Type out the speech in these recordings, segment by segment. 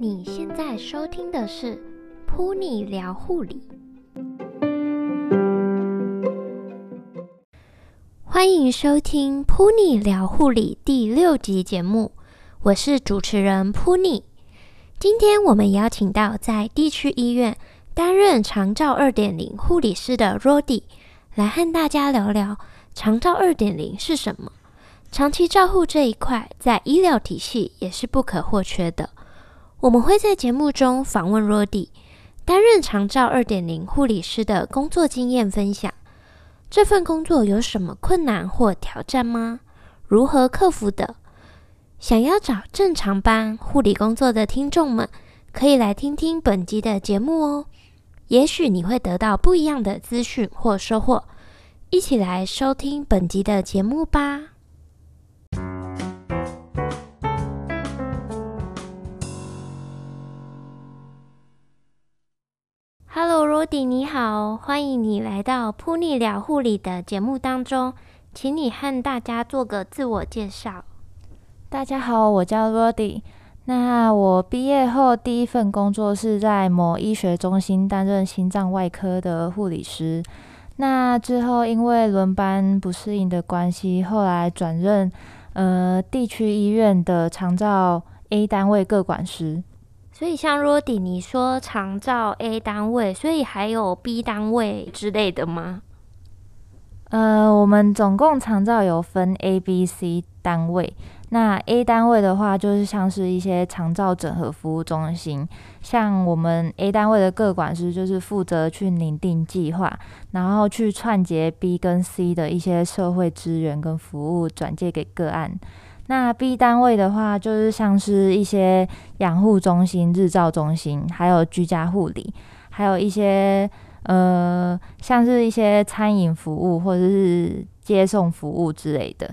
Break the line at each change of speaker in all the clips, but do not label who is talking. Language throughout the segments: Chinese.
你现在收听的是噗妮聊护理，欢迎收听噗妮聊护理第六集节目，我是主持人噗妮。今天我们邀请到在地区医院担任长照二点零护理师的 Rody 来和大家聊聊长照二点零是什么。长期照护这一块在医疗体系也是不可或缺的。我们会在节目中访问 Rody，担任长照二点零护理师的工作经验分享。这份工作有什么困难或挑战吗？如何克服的？想要找正常班护理工作的听众们，可以来听听本集的节目哦。也许你会得到不一样的资讯或收获。一起来收听本集的节目吧。罗迪你好，欢迎你来到噗妮聊护理的节目当中，请你和大家做个自我介绍。
大家好，我叫 Rody。那我毕业后第一份工作是在某医学中心担任心脏外科的护理师。那之后因为轮班不适应的关系，后来转任呃地区医院的长照 A 单位各管师。
所以，像 roy 你说长照 A 单位，所以还有 B 单位之类的吗？
呃，我们总共长照有分 A、B、C 单位。那 A 单位的话，就是像是一些长照整合服务中心，像我们 A 单位的个管师，就是负责去拟定计划，然后去串接 B 跟 C 的一些社会资源跟服务，转介给个案。那 B 单位的话，就是像是一些养护中心、日照中心，还有居家护理，还有一些呃，像是一些餐饮服务或者是接送服务之类的。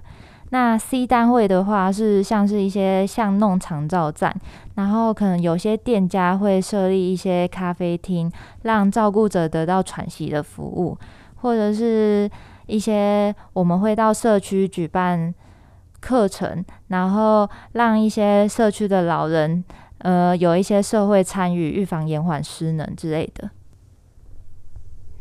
那 C 单位的话，是像是一些巷弄长照站，然后可能有些店家会设立一些咖啡厅，让照顾者得到喘息的服务，或者是一些我们会到社区举办。课程，然后让一些社区的老人，呃，有一些社会参与，预防延缓失能之类的。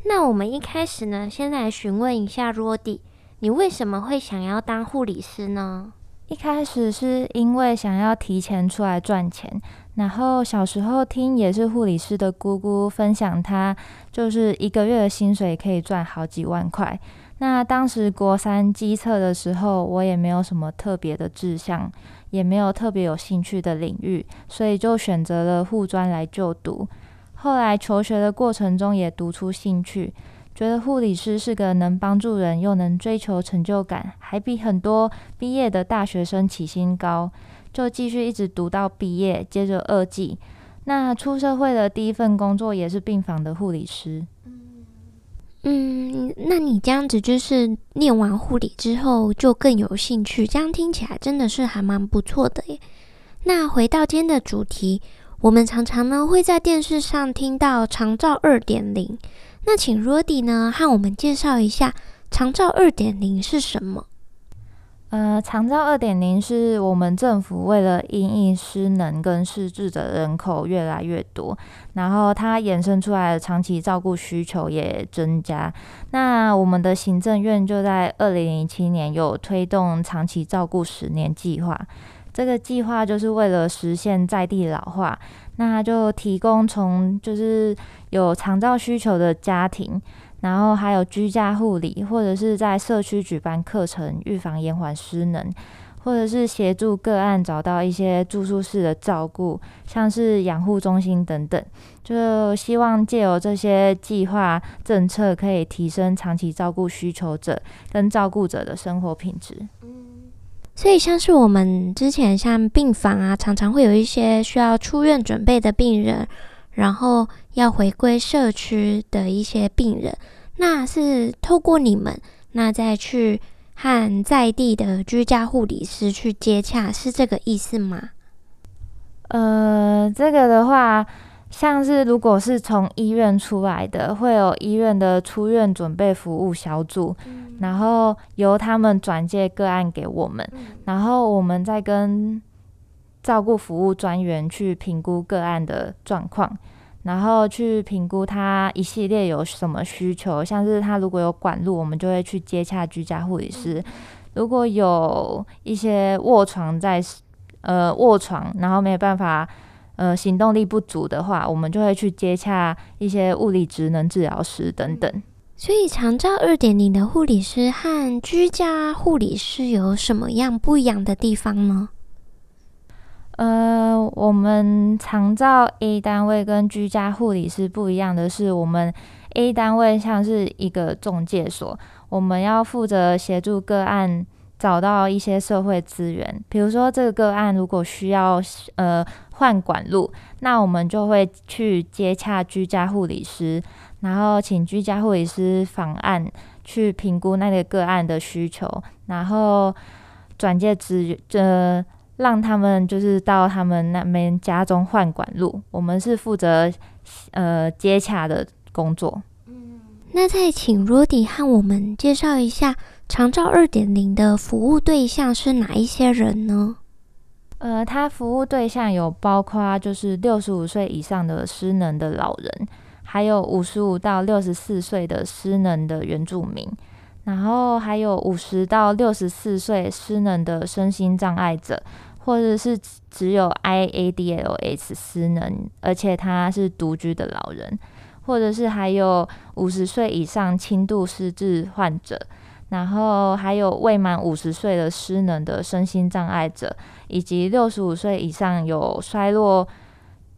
那我们一开始呢，先来询问一下 Rody，你为什么会想要当护理师呢？
一开始是因为想要提前出来赚钱，然后小时候听也是护理师的姑姑分享，她就是一个月的薪水可以赚好几万块。那当时国三基测的时候，我也没有什么特别的志向，也没有特别有兴趣的领域，所以就选择了护专来就读。后来求学的过程中也读出兴趣，觉得护理师是个能帮助人又能追求成就感，还比很多毕业的大学生起薪高，就继续一直读到毕业，接着二技。那出社会的第一份工作也是病房的护理师。
嗯，那你这样子就是念完护理之后就更有兴趣，这样听起来真的是还蛮不错的耶。那回到今天的主题，我们常常呢会在电视上听到长照二点零，那请 Rody 呢和我们介绍一下长照二点零是什么？
呃，长照二点零是我们政府为了因应失能跟失智的人口越来越多，然后它衍生出来的长期照顾需求也增加。那我们的行政院就在二零零七年有推动长期照顾十年计划，这个计划就是为了实现在地老化，那就提供从就是有长照需求的家庭。然后还有居家护理，或者是在社区举办课程，预防延缓失能，或者是协助个案找到一些住宿式的照顾，像是养护中心等等，就希望借由这些计划政策，可以提升长期照顾需求者跟照顾者的生活品
质。所以像是我们之前像病房啊，常常会有一些需要出院准备的病人。然后要回归社区的一些病人，那是透过你们，那再去和在地的居家护理师去接洽，是这个意思吗？
呃，这个的话，像是如果是从医院出来的，会有医院的出院准备服务小组，嗯、然后由他们转介个案给我们，嗯、然后我们再跟照顾服务专员去评估个案的状况，然后去评估他一系列有什么需求，像是他如果有管路，我们就会去接洽居家护理师；如果有一些卧床在呃卧床，然后没有办法呃行动力不足的话，我们就会去接洽一些物理职能治疗师等等。
所以，长照二点零的护理师和居家护理师有什么样不一样的地方呢？
呃，我们长照 A 单位跟居家护理是不一样的是，我们 A 单位像是一个中介所，我们要负责协助个案找到一些社会资源，比如说这个个案如果需要呃换管路，那我们就会去接洽居家护理师，然后请居家护理师访案去评估那个个案的需求，然后转介资源这。让他们就是到他们那边家中换管路，我们是负责呃接洽的工作。
嗯，那再请 Rody 和我们介绍一下长照二点零的服务对象是哪一些人呢？
呃，他服务对象有包括就是六十五岁以上的失能的老人，还有五十五到六十四岁的失能的原住民，然后还有五十到六十四岁失能的身心障碍者。或者是只有 IADLS 失能，而且他是独居的老人，或者是还有五十岁以上轻度失智患者，然后还有未满五十岁的失能的身心障碍者，以及六十五岁以上有衰弱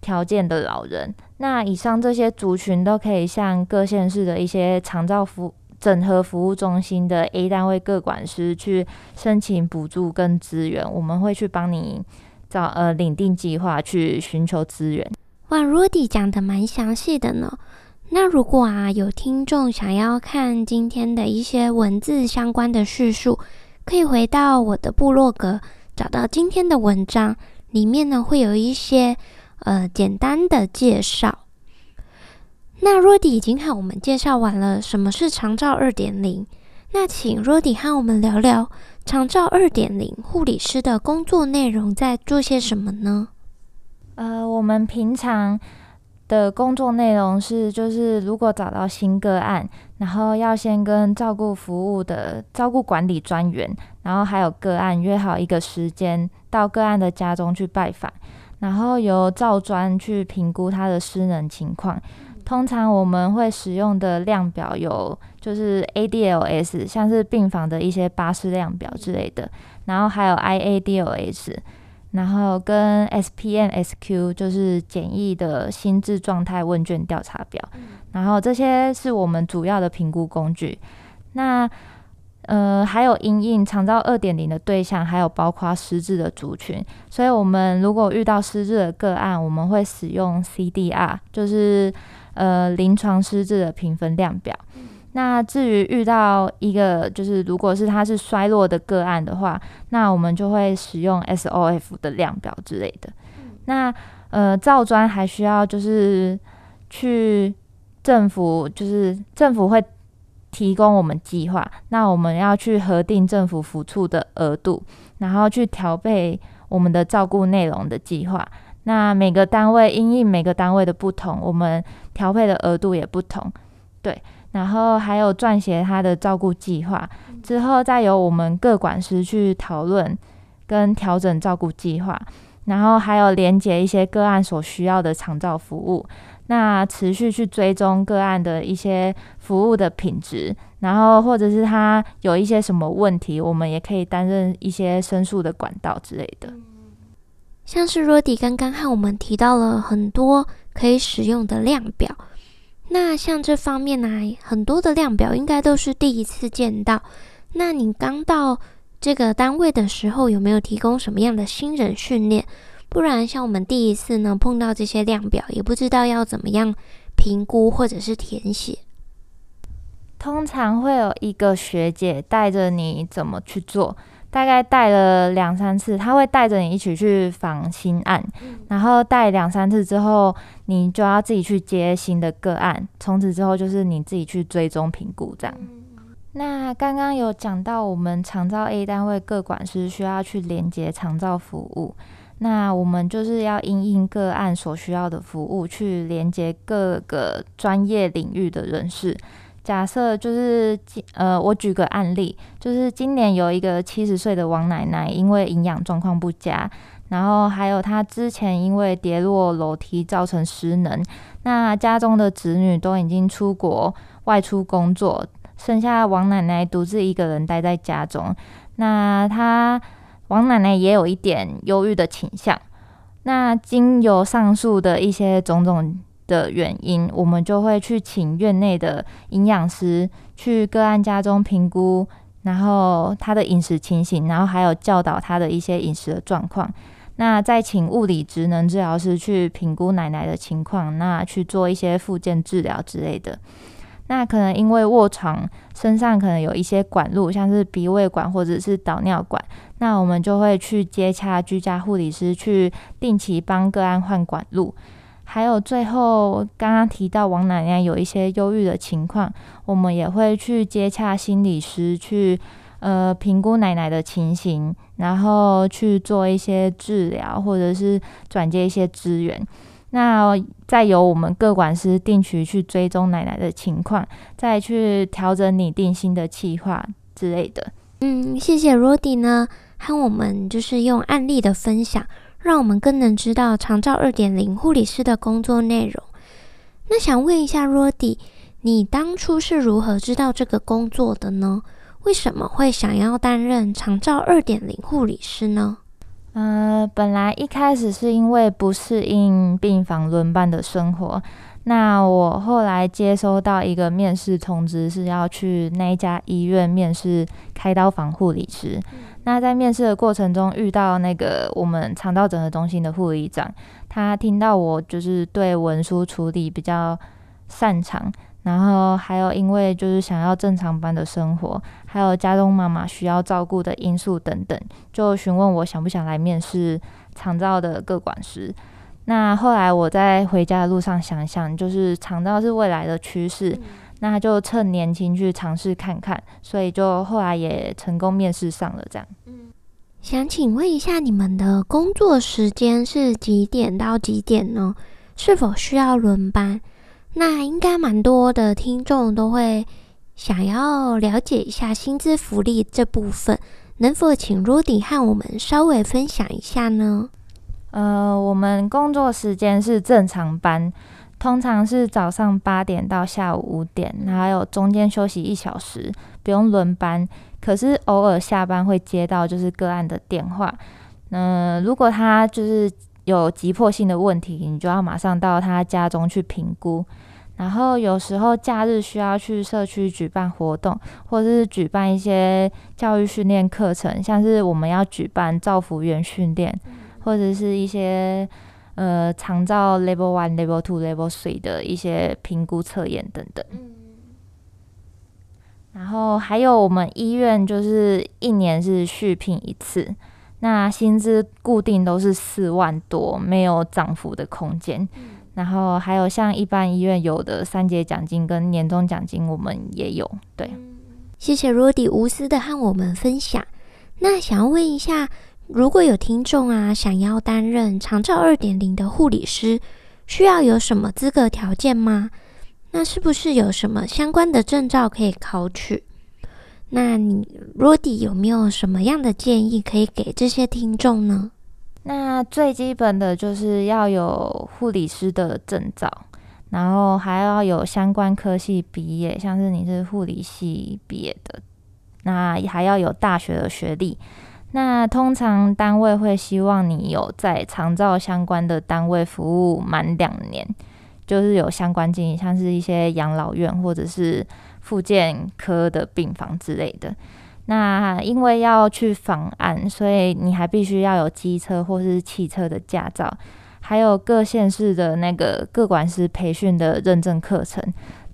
条件的老人。那以上这些族群都可以向各县市的一些长照服整合服务中心的 A 单位各管师去申请补助跟资源，我们会去帮你找呃领定计划去寻求资源。
哇，Rudy 讲得蛮详细的呢。那如果啊有听众想要看今天的一些文字相关的叙述，可以回到我的部落格找到今天的文章，里面呢会有一些呃简单的介绍。那 Rody 已经和我们介绍完了什么是长照二点零，那请 Rody 和我们聊聊长照二点零护理师的工作内容在做些什么呢？
呃，我们平常的工作内容是，就是如果找到新个案，然后要先跟照顾服务的照顾管理专员，然后还有个案约好一个时间，到个案的家中去拜访，然后由照专去评估他的失能情况。通常我们会使用的量表有，就是 ADLS，像是病房的一些巴氏量表之类的，然后还有 IADLS，然后跟 SPM-SQ，就是简易的心智状态问卷调查表，然后这些是我们主要的评估工具。那呃，还有因应长照二点零的对象，还有包括失智的族群，所以我们如果遇到失智的个案，我们会使用 CDR，就是。呃，临床失智的评分量表。那至于遇到一个，就是如果是他是衰落的个案的话，那我们就会使用 SOF 的量表之类的。那呃，照专还需要就是去政府，就是政府会提供我们计划，那我们要去核定政府辅助的额度，然后去调配我们的照顾内容的计划。那每个单位因应每个单位的不同，我们调配的额度也不同，对。然后还有撰写他的照顾计划，之后再由我们各管师去讨论跟调整照顾计划，然后还有连接一些个案所需要的长照服务，那持续去追踪个案的一些服务的品质，然后或者是他有一些什么问题，我们也可以担任一些申诉的管道之类的。
像是 Rody 刚刚和我们提到了很多可以使用的量表，那像这方面呢、啊，很多的量表应该都是第一次见到。那你刚到这个单位的时候，有没有提供什么样的新人训练？不然像我们第一次呢碰到这些量表，也不知道要怎么样评估或者是填写。
通常会有一个学姐带着你怎么去做。大概带了两三次，他会带着你一起去访新案，然后带两三次之后，你就要自己去接新的个案，从此之后就是你自己去追踪评估这样。那刚刚有讲到，我们长照 A 单位各管师需要去连接长照服务，那我们就是要因应个案所需要的服务，去连接各个专业领域的人士。假设就是，呃，我举个案例，就是今年有一个七十岁的王奶奶，因为营养状况不佳，然后还有她之前因为跌落楼梯造成失能，那家中的子女都已经出国外出工作，剩下王奶奶独自一个人待在家中。那她王奶奶也有一点忧郁的倾向。那经由上述的一些种种。的原因，我们就会去请院内的营养师去个案家中评估，然后他的饮食情形，然后还有教导他的一些饮食的状况。那再请物理职能治疗师去评估奶奶的情况，那去做一些复健治疗之类的。那可能因为卧床，身上可能有一些管路，像是鼻胃管或者是导尿管，那我们就会去接洽居家护理师，去定期帮个案换管路。还有最后刚刚提到王奶奶有一些忧郁的情况，我们也会去接洽心理师去呃评估奶奶的情形，然后去做一些治疗或者是转接一些资源。那再由我们各管师定期去追踪奶奶的情况，再去调整拟定新的计划之类的。
嗯，谢谢 Rody 呢，和我们就是用案例的分享。让我们更能知道长照二点零护理师的工作内容。那想问一下 Rody，你当初是如何知道这个工作的呢？为什么会想要担任长照二点零护理师呢？
呃，本来一开始是因为不适应病房轮班的生活。那我后来接收到一个面试通知，是要去那一家医院面试开刀房护理师。那在面试的过程中，遇到那个我们肠道整合中心的护理长，他听到我就是对文书处理比较擅长，然后还有因为就是想要正常班的生活，还有家中妈妈需要照顾的因素等等，就询问我想不想来面试肠道的各管师。那后来我在回家的路上想想，就是肠道是未来的趋势。那就趁年轻去尝试看看，所以就后来也成功面试上了。这样，嗯，
想请问一下，你们的工作时间是几点到几点呢？是否需要轮班？那应该蛮多的听众都会想要了解一下薪资福利这部分，能否请 Rudy 和我们稍微分享一下呢？
呃，我们工作时间是正常班。通常是早上八点到下午五点，还有中间休息一小时，不用轮班。可是偶尔下班会接到就是个案的电话，嗯、如果他就是有急迫性的问题，你就要马上到他家中去评估。然后有时候假日需要去社区举办活动，或者是举办一些教育训练课程，像是我们要举办造福员训练，或者是一些。呃，长照 Level One、Level Two、Level Three 的一些评估测验等等。嗯。然后还有我们医院就是一年是续聘一次，那薪资固定都是四万多，没有涨幅的空间。嗯。然后还有像一般医院有的三节奖金跟年终奖金，我们也有。对。
谢谢 Rody 无私的和我们分享。那想要问一下。如果有听众啊，想要担任长照二点零的护理师，需要有什么资格条件吗？那是不是有什么相关的证照可以考取？那你 Rody 有没有什么样的建议可以给这些听众呢？
那最基本的就是要有护理师的证照，然后还要有相关科系毕业，像是你是护理系毕业的，那还要有大学的学历。那通常单位会希望你有在长照相关的单位服务满两年，就是有相关经验，像是一些养老院或者是复健科的病房之类的。那因为要去访案，所以你还必须要有机车或是汽车的驾照，还有各县市的那个各管师培训的认证课程。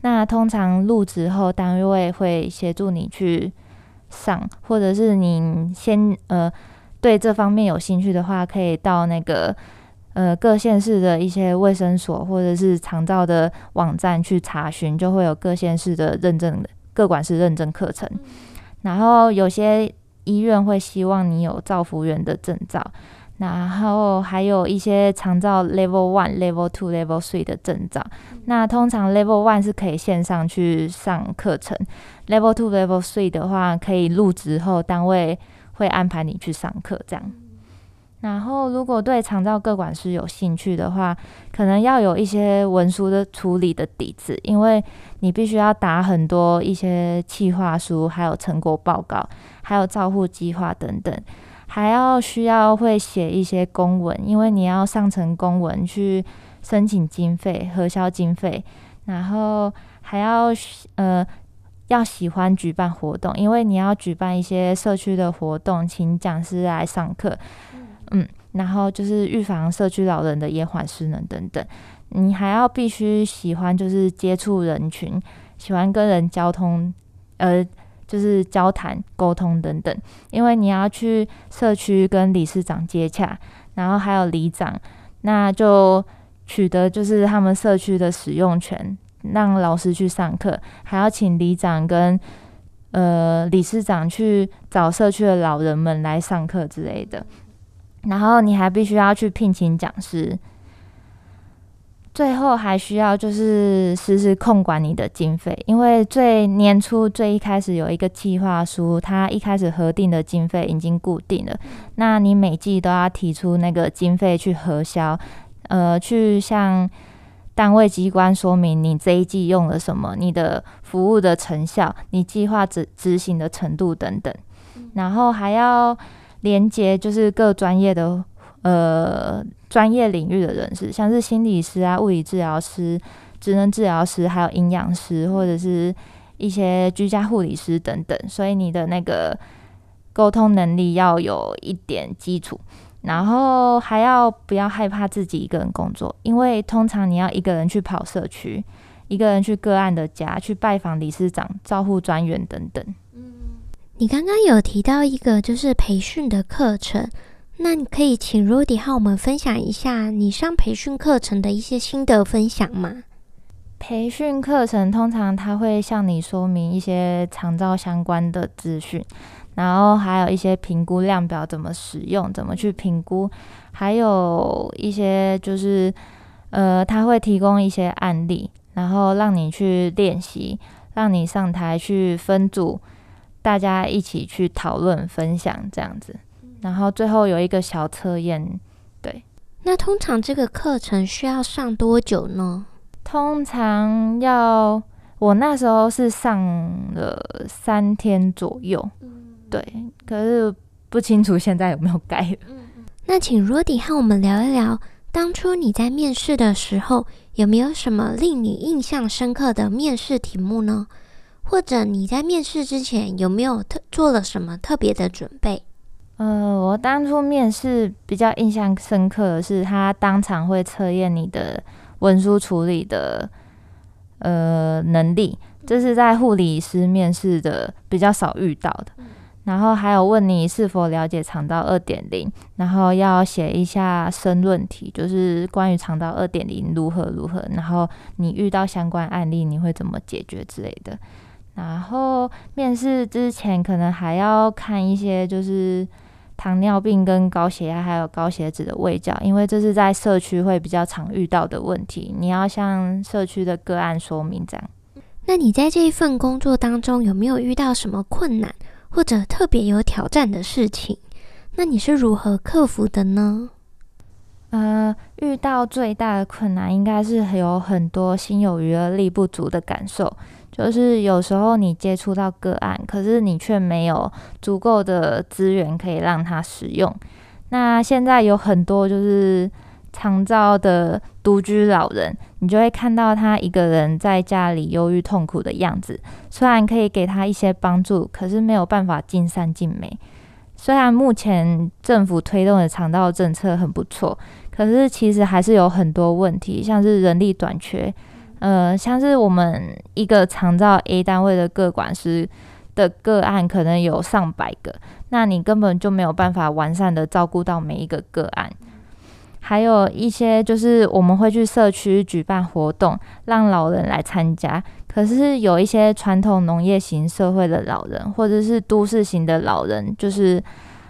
那通常入职后，单位会协助你去。上，或者是你先呃对这方面有兴趣的话，可以到那个呃各县市的一些卫生所或者是长照的网站去查询，就会有各县市的认证的各管事认证课程。然后有些医院会希望你有照服员的证照。然后还有一些长照 Level One、Level Two、Level Three 的证照。那通常 Level One 是可以线上去上课程，Level Two、Level Three 的话，可以入职后单位会安排你去上课这样。然后如果对长照各管师有兴趣的话，可能要有一些文书的处理的底子，因为你必须要打很多一些企划书，还有成果报告，还有照护计划等等。还要需要会写一些公文，因为你要上层公文去申请经费、核销经费，然后还要呃要喜欢举办活动，因为你要举办一些社区的活动，请讲师来上课，嗯，然后就是预防社区老人的延缓失能等等。你还要必须喜欢就是接触人群，喜欢跟人交通，呃。就是交谈、沟通等等，因为你要去社区跟理事长接洽，然后还有里长，那就取得就是他们社区的使用权，让老师去上课，还要请里长跟呃理事长去找社区的老人们来上课之类的，然后你还必须要去聘请讲师。最后还需要就是实时控管你的经费，因为最年初最一开始有一个计划书，它一开始核定的经费已经固定了，那你每季都要提出那个经费去核销，呃，去向单位机关说明你这一季用了什么，你的服务的成效，你计划执执行的程度等等，然后还要连接就是各专业的。呃，专业领域的人士，像是心理师啊、物理治疗师、职能治疗师，还有营养师，或者是一些居家护理师等等。所以你的那个沟通能力要有一点基础，然后还要不要害怕自己一个人工作，因为通常你要一个人去跑社区，一个人去个案的家，去拜访理事长、照护专员等等。
嗯，你刚刚有提到一个就是培训的课程。那你可以请 Rudy 和我们分享一下你上培训课程的一些心得分享吗？
培训课程通常他会向你说明一些长照相关的资讯，然后还有一些评估量表怎么使用，怎么去评估，还有一些就是呃，他会提供一些案例，然后让你去练习，让你上台去分组，大家一起去讨论分享这样子。然后最后有一个小测验，对。
那通常这个课程需要上多久呢？
通常要，我那时候是上了三天左右，嗯、对。可是不清楚现在有没有改。嗯、
那请 Rudy 和我们聊一聊，当初你在面试的时候，有没有什么令你印象深刻的面试题目呢？或者你在面试之前有没有特做了什么特别的准备？
呃，我当初面试比较印象深刻的是，他当场会测验你的文书处理的呃能力，这是在护理师面试的比较少遇到的。然后还有问你是否了解肠道二点零，然后要写一下申论题，就是关于肠道二点零如何如何，然后你遇到相关案例你会怎么解决之类的。然后面试之前可能还要看一些就是。糖尿病跟高血压还有高血脂的卫教，因为这是在社区会比较常遇到的问题，你要向社区的个案说明这样。
那你在这一份工作当中有没有遇到什么困难或者特别有挑战的事情？那你是如何克服的呢？
呃，遇到最大的困难应该是有很多心有余而力不足的感受。就是有时候你接触到个案，可是你却没有足够的资源可以让他使用。那现在有很多就是长照的独居老人，你就会看到他一个人在家里忧郁痛苦的样子。虽然可以给他一些帮助，可是没有办法尽善尽美。虽然目前政府推动的长照政策很不错，可是其实还是有很多问题，像是人力短缺。呃，像是我们一个长照 A 单位的个管师，的个案可能有上百个，那你根本就没有办法完善的照顾到每一个个案。还有一些就是我们会去社区举办活动，让老人来参加。可是有一些传统农业型社会的老人，或者是都市型的老人，就是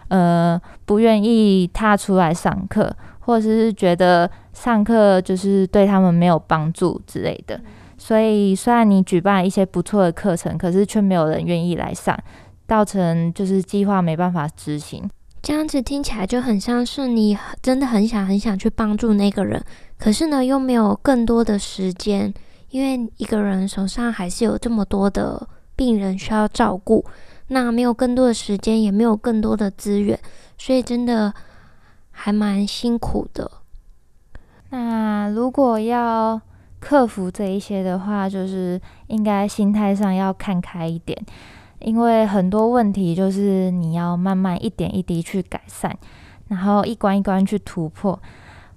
呃不愿意踏出来上课，或者是觉得上课就是对他们没有帮助之类的。所以虽然你举办一些不错的课程，可是却没有人愿意来上，造成就是计划没办法执行。
这样子听起来就很像是你真的很想很想去帮助那个人，可是呢，又没有更多的时间，因为一个人手上还是有这么多的病人需要照顾，那没有更多的时间，也没有更多的资源，所以真的还蛮辛苦的。
那如果要克服这一些的话，就是应该心态上要看开一点。因为很多问题就是你要慢慢一点一滴去改善，然后一关一关去突破。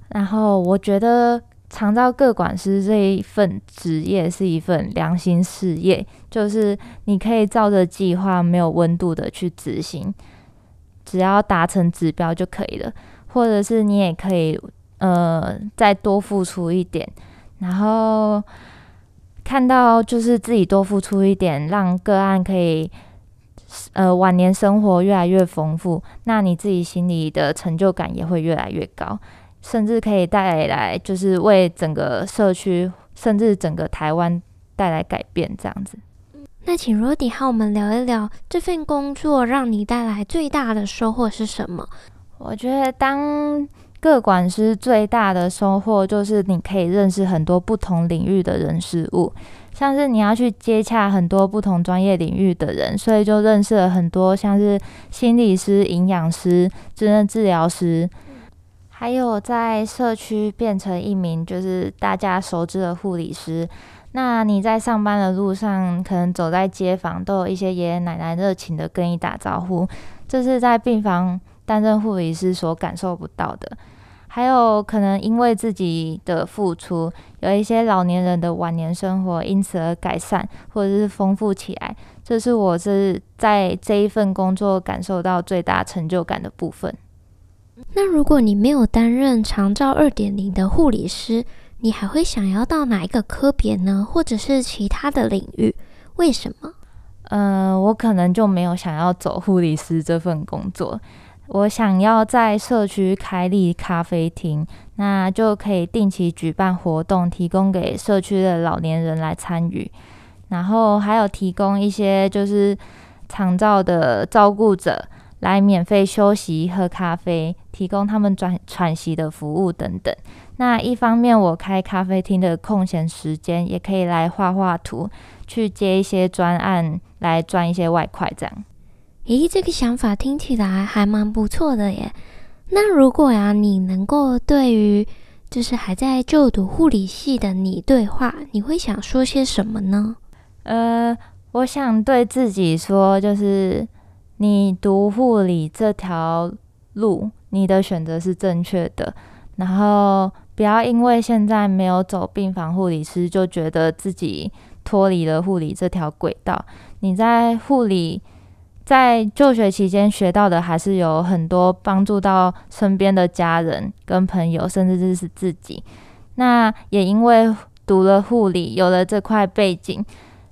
然后我觉得长照个管师这一份职业是一份良心事业，就是你可以照着计划没有温度的去执行，只要达成指标就可以了。或者是你也可以呃再多付出一点，然后。看到就是自己多付出一点，让个案可以呃晚年生活越来越丰富，那你自己心里的成就感也会越来越高，甚至可以带来就是为整个社区甚至整个台湾带来改变这样子。
那请 Rody 和我们聊一聊这份工作让你带来最大的收获是什么？
我觉得当。个管师最大的收获就是你可以认识很多不同领域的人事物，像是你要去接洽很多不同专业领域的人，所以就认识了很多像是心理师、营养师、职能治疗师，还有在社区变成一名就是大家熟知的护理师。那你在上班的路上，可能走在街坊，都有一些爷爷奶奶热情的跟你打招呼，这是在病房担任护理师所感受不到的。还有可能因为自己的付出，有一些老年人的晚年生活因此而改善，或者是丰富起来，这是我是在这一份工作感受到最大成就感的部分。
那如果你没有担任长照二点零的护理师，你还会想要到哪一个科别呢？或者是其他的领域？为什么？
呃，我可能就没有想要走护理师这份工作。我想要在社区开立咖啡厅，那就可以定期举办活动，提供给社区的老年人来参与，然后还有提供一些就是长照的照顾者来免费休息、喝咖啡，提供他们转喘息的服务等等。那一方面，我开咖啡厅的空闲时间，也可以来画画图，去接一些专案，来赚一些外快，这样。
咦，这个想法听起来还蛮不错的耶。那如果呀，你能够对于就是还在就读护理系的你对话，你会想说些什么呢？
呃，我想对自己说，就是你读护理这条路，你的选择是正确的。然后不要因为现在没有走病房护理师，就觉得自己脱离了护理这条轨道。你在护理。在就学期间学到的还是有很多帮助到身边的家人跟朋友，甚至是自己。那也因为读了护理，有了这块背景，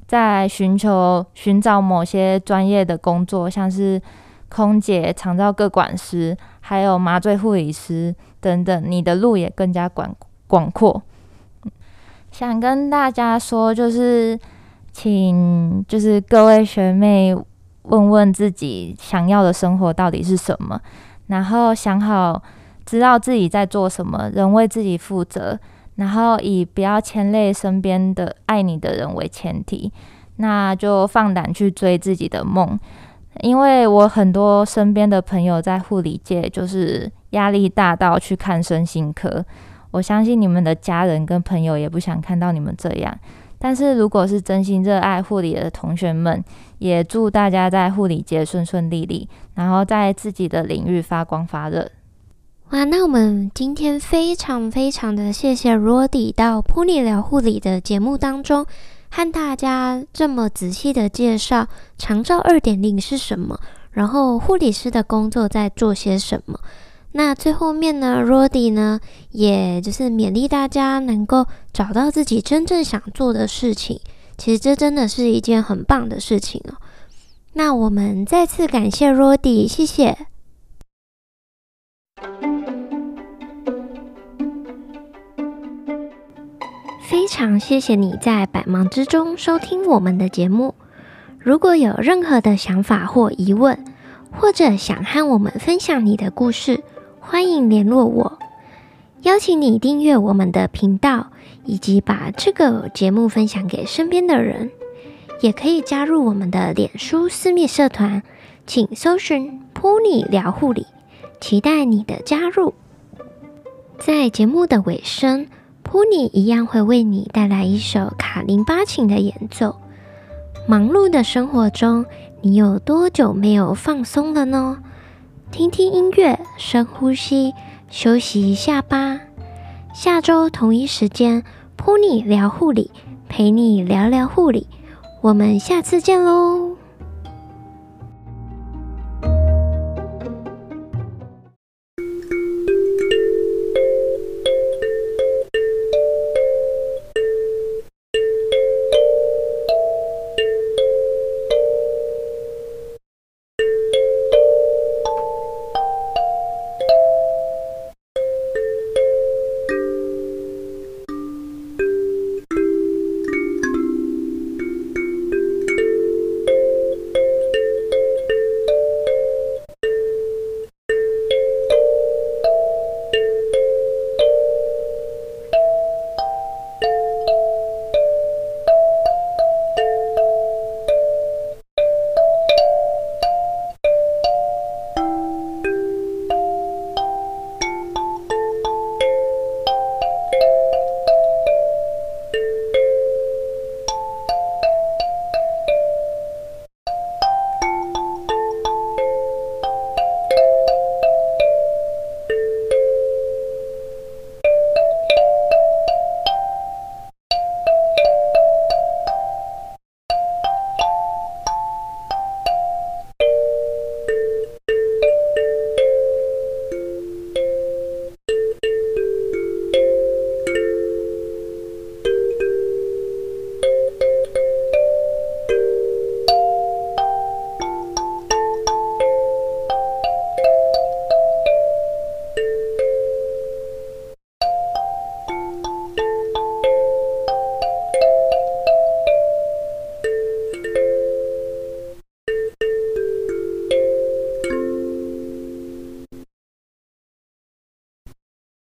在寻求寻找某些专业的工作，像是空姐、长照各管师，还有麻醉护理师等等，你的路也更加广广阔。想跟大家说，就是请就是各位学妹。问问自己想要的生活到底是什么，然后想好知道自己在做什么，人为自己负责，然后以不要牵累身边的爱你的人为前提，那就放胆去追自己的梦。因为我很多身边的朋友在护理界就是压力大到去看身心科，我相信你们的家人跟朋友也不想看到你们这样。但是如果是真心热爱护理的同学们，也祝大家在护理界顺顺利利，然后在自己的领域发光发热。
哇，那我们今天非常非常的谢谢 Rody 到噗妮聊护理的节目当中，和大家这么仔细的介绍长照二点零是什么，然后护理师的工作在做些什么。那最后面呢，Rody 呢，也就是勉励大家能够找到自己真正想做的事情。其实这真的是一件很棒的事情哦。那我们再次感谢 Rody，谢谢。非常谢谢你在百忙之中收听我们的节目。如果有任何的想法或疑问，或者想和我们分享你的故事，欢迎联络我。邀请你订阅我们的频道，以及把这个节目分享给身边的人。也可以加入我们的脸书私密社团，请搜寻 “pony 聊护理”，期待你的加入。在节目的尾声，pony 一样会为你带来一首卡林巴琴的演奏。忙碌的生活中，你有多久没有放松了呢？听听音乐，深呼吸，休息一下吧。下周同一时间，噗妮聊护理，陪你聊聊护理。我们下次见喽。